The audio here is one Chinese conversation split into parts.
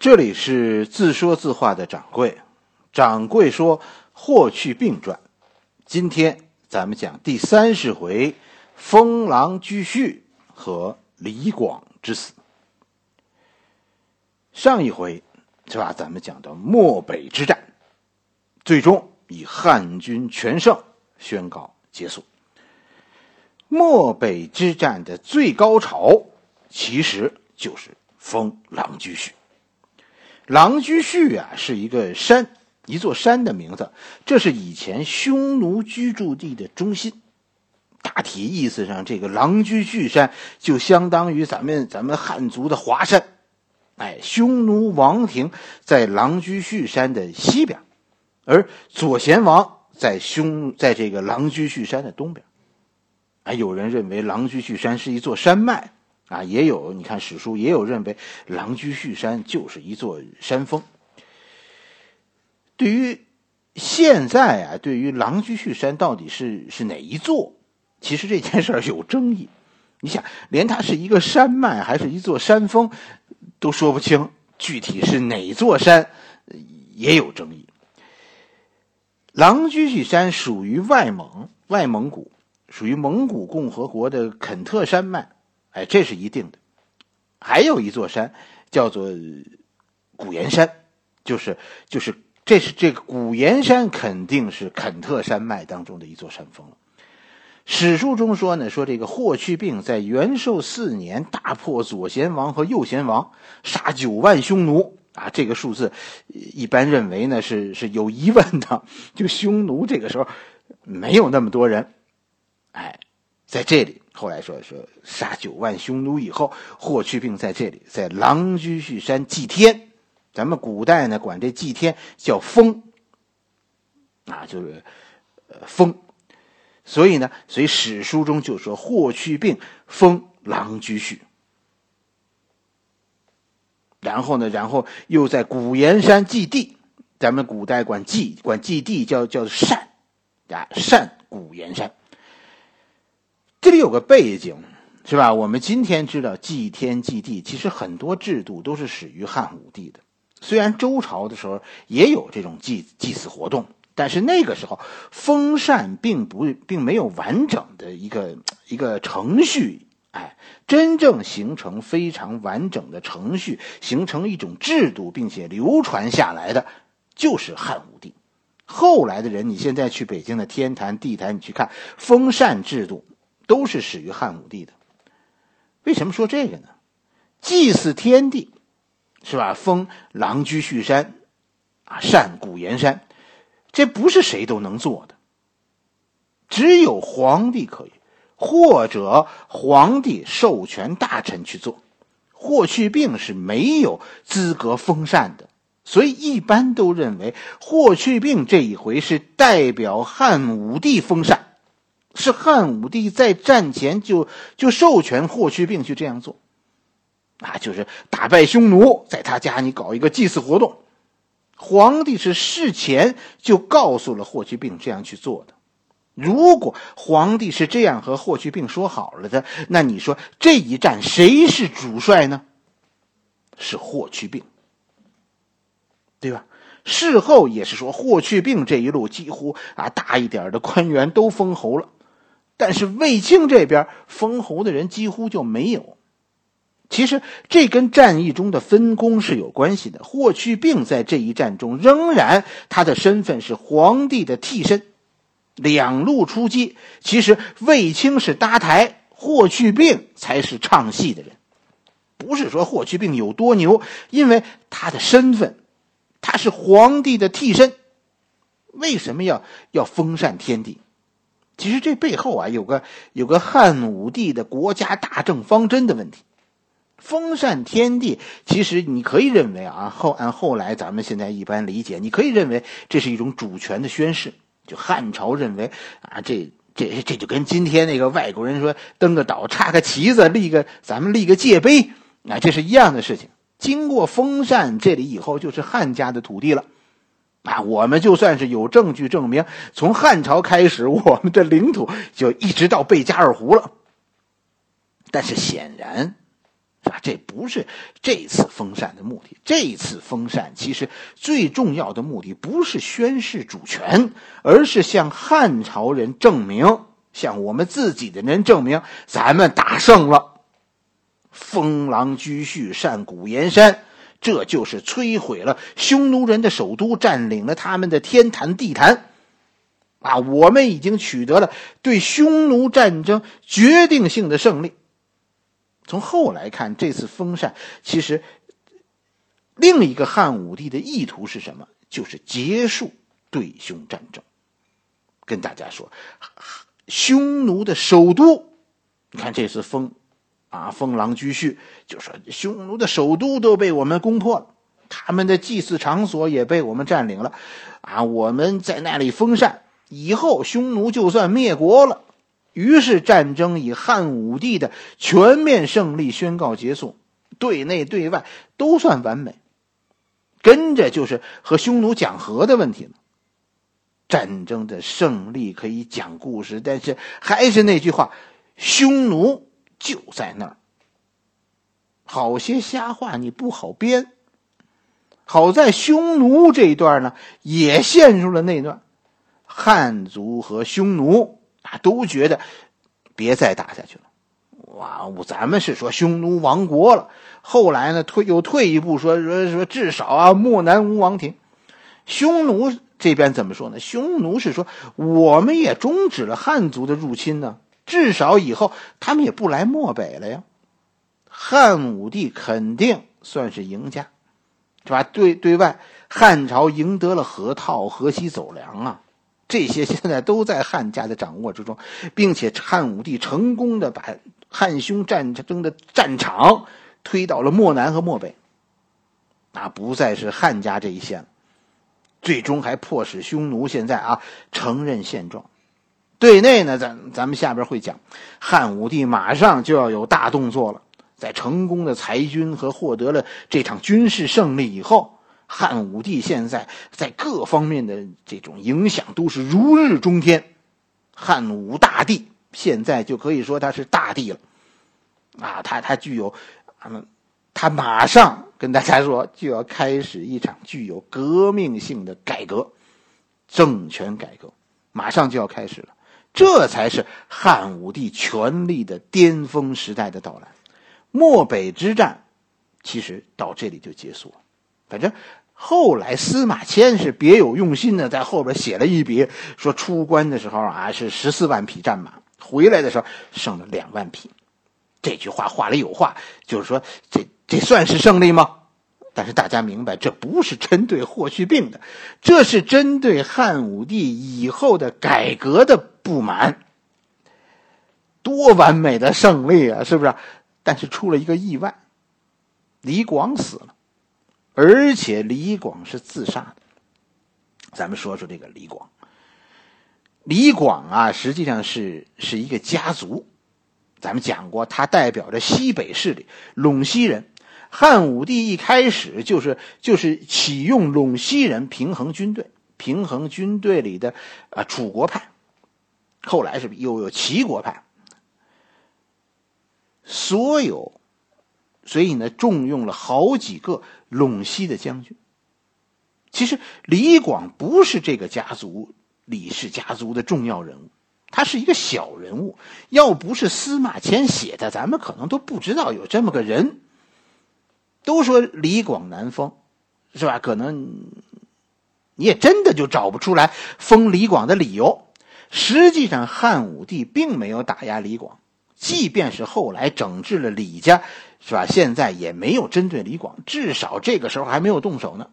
这里是自说自话的掌柜，掌柜说《霍去病传》，今天咱们讲第三十回封狼居胥和李广之死。上一回是吧？咱们讲到漠北之战，最终以汉军全胜宣告结束。漠北之战的最高潮，其实就是封狼居胥。狼居胥啊，是一个山，一座山的名字。这是以前匈奴居住地的中心。大体意思上，这个狼居胥山就相当于咱们咱们汉族的华山。哎，匈奴王庭在狼居胥山的西边，而左贤王在匈在这个狼居胥山的东边。哎，有人认为狼居胥山是一座山脉。啊，也有你看史书也有认为狼居胥山就是一座山峰。对于现在啊，对于狼居胥山到底是是哪一座，其实这件事儿有争议。你想，连它是一个山脉还是一座山峰都说不清，具体是哪座山也有争议。狼居胥山属于外蒙，外蒙古属于蒙古共和国的肯特山脉。哎，这是一定的。还有一座山叫做古岩山，就是就是这是这个古岩山肯定是肯特山脉当中的一座山峰了。史书中说呢，说这个霍去病在元寿四年大破左贤王和右贤王，杀九万匈奴啊，这个数字一般认为呢是是有疑问的，就匈奴这个时候没有那么多人。哎，在这里。后来说说杀九万匈奴以后，霍去病在这里在狼居胥山祭天，咱们古代呢管这祭天叫封，啊就是呃封，所以呢，所以史书中就说霍去病封狼居胥，然后呢，然后又在古岩山祭地，咱们古代管祭管祭地叫叫善，啊善古岩山。这里有个背景，是吧？我们今天知道祭天祭地，其实很多制度都是始于汉武帝的。虽然周朝的时候也有这种祭祭祀活动，但是那个时候封禅并不并没有完整的一个一个程序。哎，真正形成非常完整的程序，形成一种制度，并且流传下来的，就是汉武帝。后来的人，你现在去北京的天坛、地坛，你去看封禅制度。都是始于汉武帝的，为什么说这个呢？祭祀天地，是吧？封狼居胥山，啊，善古岩山，这不是谁都能做的，只有皇帝可以，或者皇帝授权大臣去做。霍去病是没有资格封禅的，所以一般都认为霍去病这一回是代表汉武帝封禅。是汉武帝在战前就就授权霍去病去这样做，啊，就是打败匈奴，在他家你搞一个祭祀活动。皇帝是事前就告诉了霍去病这样去做的。如果皇帝是这样和霍去病说好了的，那你说这一战谁是主帅呢？是霍去病，对吧？事后也是说霍去病这一路几乎啊大一点的官员都封侯了。但是卫青这边封侯的人几乎就没有。其实这跟战役中的分工是有关系的。霍去病在这一战中仍然他的身份是皇帝的替身，两路出击。其实卫青是搭台，霍去病才是唱戏的人。不是说霍去病有多牛，因为他的身份，他是皇帝的替身。为什么要要封禅天地？其实这背后啊，有个有个汉武帝的国家大政方针的问题。封禅天地，其实你可以认为啊，后按后来咱们现在一般理解，你可以认为这是一种主权的宣誓。就汉朝认为啊，这这这就跟今天那个外国人说登个岛插个旗子立个咱们立个界碑啊，这是一样的事情。经过封禅，这里以后就是汉家的土地了。啊，我们就算是有证据证明，从汉朝开始，我们的领土就一直到贝加尔湖了。但是显然，对吧？这不是这次封禅的目的。这次封禅其实最重要的目的不是宣示主权，而是向汉朝人证明，向我们自己的人证明，咱们打胜了。封狼居胥，善古岩山，这就是摧毁了匈奴人的首都，占领了他们的天坛地坛。啊，我们已经取得了对匈奴战争决定性的胜利。从后来看，这次封禅其实另一个汉武帝的意图是什么？就是结束对匈战争。跟大家说，匈奴的首都，你看这次封啊封狼居胥，就说匈奴的首都都被我们攻破了，他们的祭祀场所也被我们占领了，啊，我们在那里封禅，以后匈奴就算灭国了。于是战争以汉武帝的全面胜利宣告结束，对内对外都算完美。跟着就是和匈奴讲和的问题了。战争的胜利可以讲故事，但是还是那句话，匈奴就在那儿。好些瞎话你不好编。好在匈奴这一段呢，也陷入了内乱，汉族和匈奴。啊，都觉得别再打下去了。哇，咱们是说匈奴亡国了。后来呢，退又退一步说说说，至少啊，漠南无王庭。匈奴这边怎么说呢？匈奴是说，我们也终止了汉族的入侵呢，至少以后他们也不来漠北了呀。汉武帝肯定算是赢家，是吧？对对外，汉朝赢得了河套、河西走粮啊。这些现在都在汉家的掌握之中，并且汉武帝成功的把汉匈战争的战场推到了漠南和漠北，啊，不再是汉家这一线了。最终还迫使匈奴现在啊承认现状。对内呢，咱咱们下边会讲，汉武帝马上就要有大动作了。在成功的裁军和获得了这场军事胜利以后。汉武帝现在在各方面的这种影响都是如日中天，汉武大帝现在就可以说他是大帝了，啊，他他具有，嗯，他马上跟大家说就要开始一场具有革命性的改革，政权改革马上就要开始了，这才是汉武帝权力的巅峰时代的到来。漠北之战其实到这里就结束了，反正。后来司马迁是别有用心的，在后边写了一笔，说出关的时候啊是十四万匹战马，回来的时候剩了两万匹。这句话话里有话，就是说这这算是胜利吗？但是大家明白，这不是针对霍去病的，这是针对汉武帝以后的改革的不满。多完美的胜利啊，是不是？但是出了一个意外，李广死了。而且李广是自杀的。咱们说说这个李广。李广啊，实际上是是一个家族。咱们讲过，他代表着西北势力陇西人。汉武帝一开始就是就是启用陇西人平衡军队，平衡军队里的啊楚国派。后来是又有齐国派。所有。所以呢，重用了好几个陇西的将军。其实李广不是这个家族李氏家族的重要人物，他是一个小人物。要不是司马迁写的，咱们可能都不知道有这么个人。都说李广难封，是吧？可能你也真的就找不出来封李广的理由。实际上，汉武帝并没有打压李广。即便是后来整治了李家，是吧？现在也没有针对李广，至少这个时候还没有动手呢。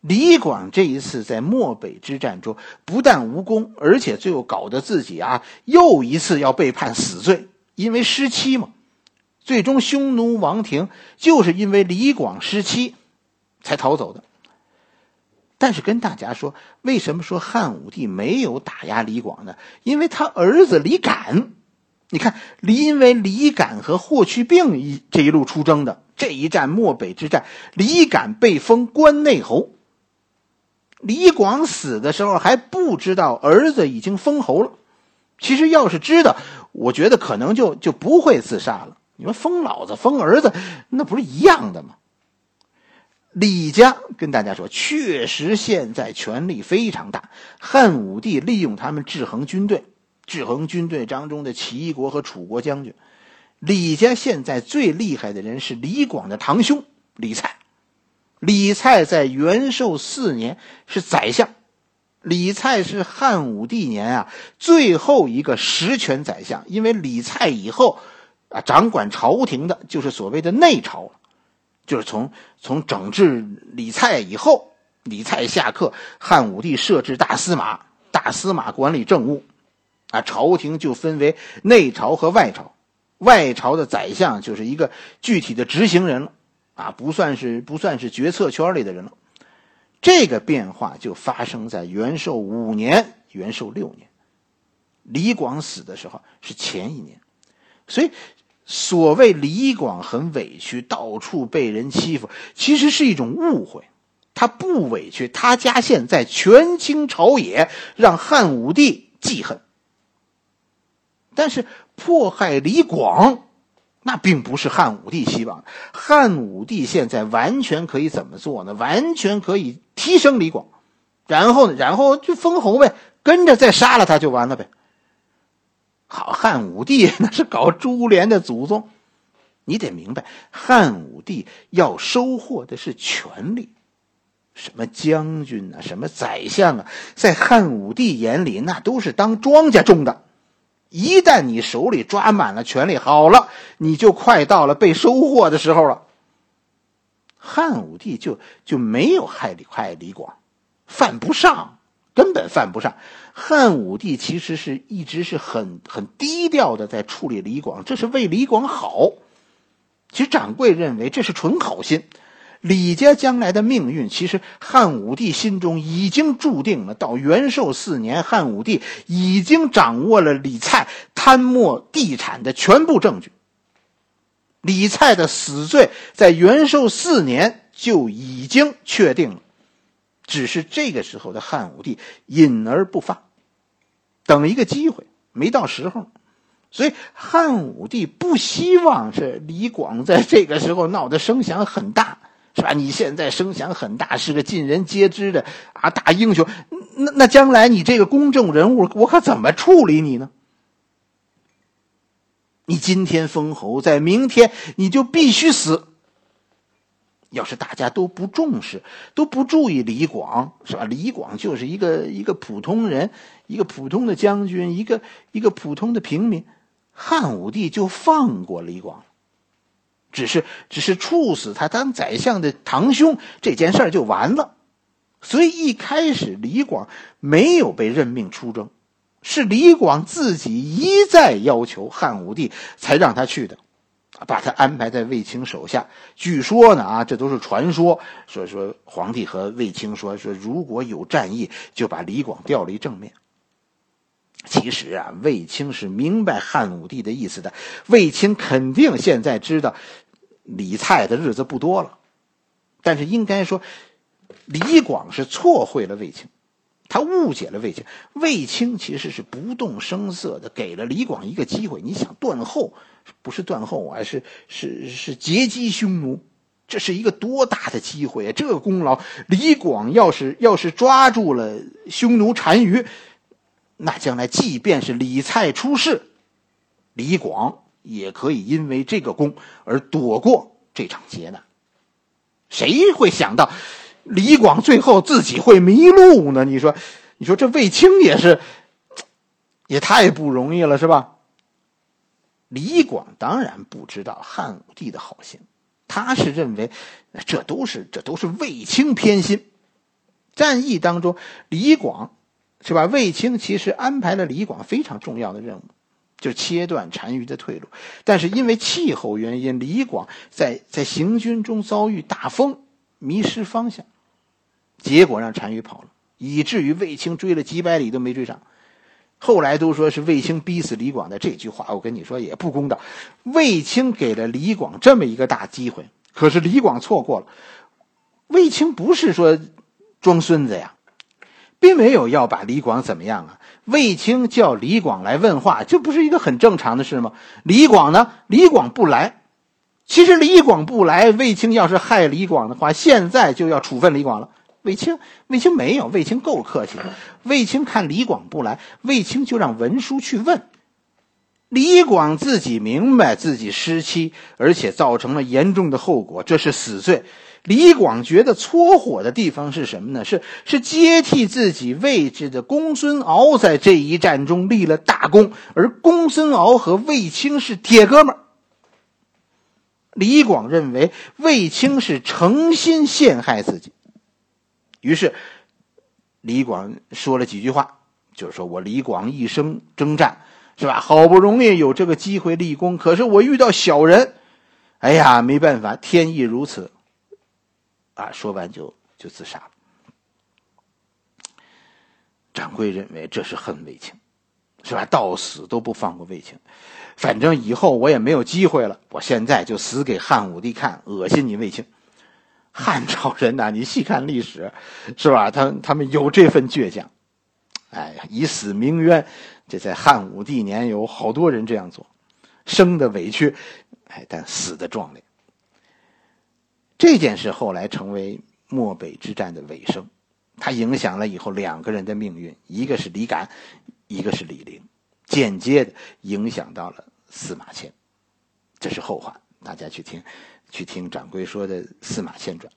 李广这一次在漠北之战中不但无功，而且最后搞得自己啊又一次要被判死罪，因为失妻嘛。最终匈奴王庭就是因为李广失妻才逃走的。但是跟大家说，为什么说汉武帝没有打压李广呢？因为他儿子李敢。你看，因为李敢和霍去病一这一路出征的这一战漠北之战，李敢被封关内侯。李广死的时候还不知道儿子已经封侯了。其实要是知道，我觉得可能就就不会自杀了。你说封老子、封儿子，那不是一样的吗？李家跟大家说，确实现在权力非常大。汉武帝利用他们制衡军队，制衡军队当中的齐国和楚国将军。李家现在最厉害的人是李广的堂兄李蔡。李蔡在元寿四年是宰相，李蔡是汉武帝年啊最后一个实权宰相，因为李蔡以后啊掌管朝廷的就是所谓的内朝了。就是从从整治李蔡以后，李蔡下课，汉武帝设置大司马，大司马管理政务，啊，朝廷就分为内朝和外朝，外朝的宰相就是一个具体的执行人了，啊，不算是不算是决策圈里的人了。这个变化就发生在元寿五年、元寿六年，李广死的时候是前一年，所以。所谓李广很委屈，到处被人欺负，其实是一种误会。他不委屈，他家现在权倾朝野，让汉武帝记恨。但是迫害李广，那并不是汉武帝希望。汉武帝现在完全可以怎么做呢？完全可以提升李广，然后呢，然后就封侯呗，跟着再杀了他就完了呗。好，汉武帝 那是搞株连的祖宗，你得明白，汉武帝要收获的是权力，什么将军啊，什么宰相啊，在汉武帝眼里那都是当庄稼种的。一旦你手里抓满了权力，好了，你就快到了被收获的时候了。汉武帝就就没有害李害李广，犯不上。根本犯不上。汉武帝其实是一直是很很低调的在处理李广，这是为李广好。其实掌柜认为这是纯好心。李家将来的命运，其实汉武帝心中已经注定了。到元寿四年，汉武帝已经掌握了李蔡贪墨地产的全部证据。李蔡的死罪在元寿四年就已经确定了。只是这个时候的汉武帝隐而不发，等一个机会，没到时候，所以汉武帝不希望是李广在这个时候闹得声响很大，是吧？你现在声响很大，是个尽人皆知的啊大英雄，那那将来你这个公众人物，我可怎么处理你呢？你今天封侯，在明天你就必须死。要是大家都不重视，都不注意李广，是吧？李广就是一个一个普通人，一个普通的将军，一个一个普通的平民，汉武帝就放过李广只是只是处死他当宰相的堂兄这件事就完了。所以一开始李广没有被任命出征，是李广自己一再要求汉武帝才让他去的。把他安排在卫青手下，据说呢啊，这都是传说。所以说皇帝和卫青说说，如果有战役，就把李广调离正面。其实啊，卫青是明白汉武帝的意思的。卫青肯定现在知道李蔡的日子不多了，但是应该说，李广是错会了卫青。他误解了卫青，卫青其实是不动声色的给了李广一个机会。你想断后，不是断后啊，是是是截击匈奴，这是一个多大的机会啊！这个功劳，李广要是要是抓住了匈奴单于，那将来即便是李蔡出事，李广也可以因为这个功而躲过这场劫难。谁会想到？李广最后自己会迷路呢？你说，你说这卫青也是，也太不容易了，是吧？李广当然不知道汉武帝的好心，他是认为这都是这都是卫青偏心。战役当中，李广是吧？卫青其实安排了李广非常重要的任务，就切断单于的退路。但是因为气候原因，李广在在行军中遭遇大风，迷失方向。结果让单于跑了，以至于卫青追了几百里都没追上。后来都说是卫青逼死李广的，这句话我跟你说也不公道。卫青给了李广这么一个大机会，可是李广错过了。卫青不是说装孙子呀，并没有要把李广怎么样啊。卫青叫李广来问话，这不是一个很正常的事吗？李广呢？李广不来。其实李广不来，卫青要是害李广的话，现在就要处分李广了。卫青，卫青没有，卫青够客气。卫青看李广不来，卫青就让文书去问。李广自己明白自己失期，而且造成了严重的后果，这是死罪。李广觉得搓火的地方是什么呢？是是接替自己位置的公孙敖在这一战中立了大功，而公孙敖和卫青是铁哥们儿。李广认为卫青是诚心陷害自己，于是李广说了几句话，就是说我李广一生征战，是吧？好不容易有这个机会立功，可是我遇到小人，哎呀，没办法，天意如此。啊！说完就就自杀了。掌柜认为这是恨卫青，是吧？到死都不放过卫青。反正以后我也没有机会了，我现在就死给汉武帝看，恶心你卫青。汉朝人呐，你细看历史，是吧？他他们有这份倔强。哎，以死鸣冤，这在汉武帝年有好多人这样做，生的委屈，哎，但死的壮烈。这件事后来成为漠北之战的尾声，它影响了以后两个人的命运，一个是李敢，一个是李陵，间接的影响到了司马迁。这是后话，大家去听，去听掌柜说的《司马迁传》。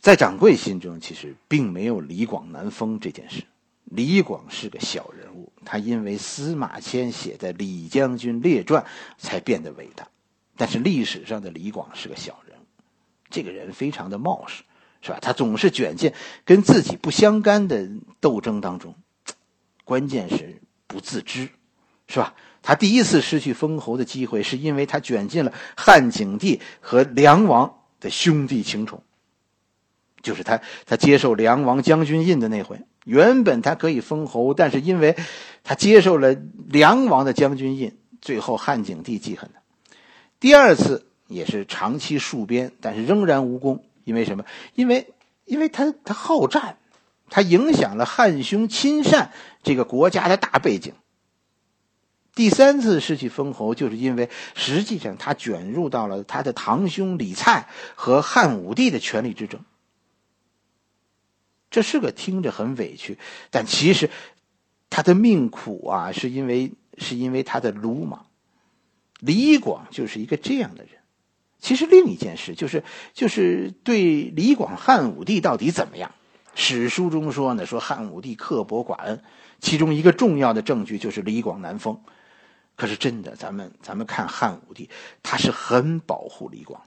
在掌柜心中，其实并没有李广难封这件事。李广是个小人物，他因为司马迁写的《李将军列传》才变得伟大。但是历史上的李广是个小人物，这个人非常的冒失，是吧？他总是卷进跟自己不相干的斗争当中，关键是不自知，是吧？他第一次失去封侯的机会，是因为他卷进了汉景帝和梁王的兄弟情仇，就是他他接受梁王将军印的那回。原本他可以封侯，但是因为他接受了梁王的将军印，最后汉景帝记恨他。第二次也是长期戍边，但是仍然无功，因为什么？因为，因为他他好战，他影响了汉匈亲善这个国家的大背景。第三次失去封侯，就是因为实际上他卷入到了他的堂兄李蔡和汉武帝的权力之争。这是个听着很委屈，但其实他的命苦啊，是因为是因为他的鲁莽。李广就是一个这样的人。其实另一件事就是，就是对李广汉武帝到底怎么样？史书中说呢，说汉武帝刻薄寡恩，其中一个重要的证据就是李广难封。可是真的，咱们咱们看汉武帝，他是很保护李广，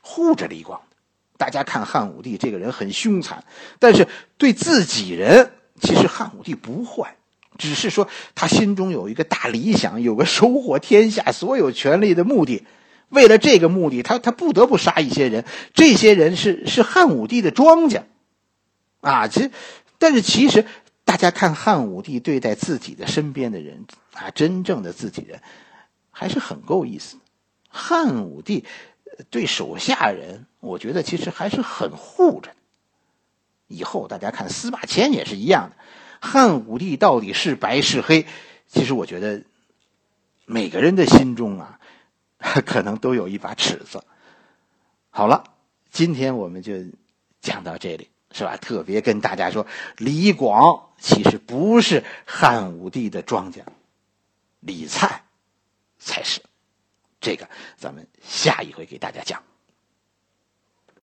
护着李广的。大家看汉武帝这个人很凶残，但是对自己人，其实汉武帝不坏。只是说，他心中有一个大理想，有个收获天下所有权利的目的。为了这个目的，他他不得不杀一些人。这些人是是汉武帝的庄稼，啊，其实，但是其实，大家看汉武帝对待自己的身边的人啊，真正的自己人，还是很够意思。汉武帝对手下人，我觉得其实还是很护着。以后大家看司马迁也是一样的。汉武帝到底是白是黑？其实我觉得，每个人的心中啊，可能都有一把尺子。好了，今天我们就讲到这里，是吧？特别跟大家说，李广其实不是汉武帝的庄稼，李灿才是。这个咱们下一回给大家讲。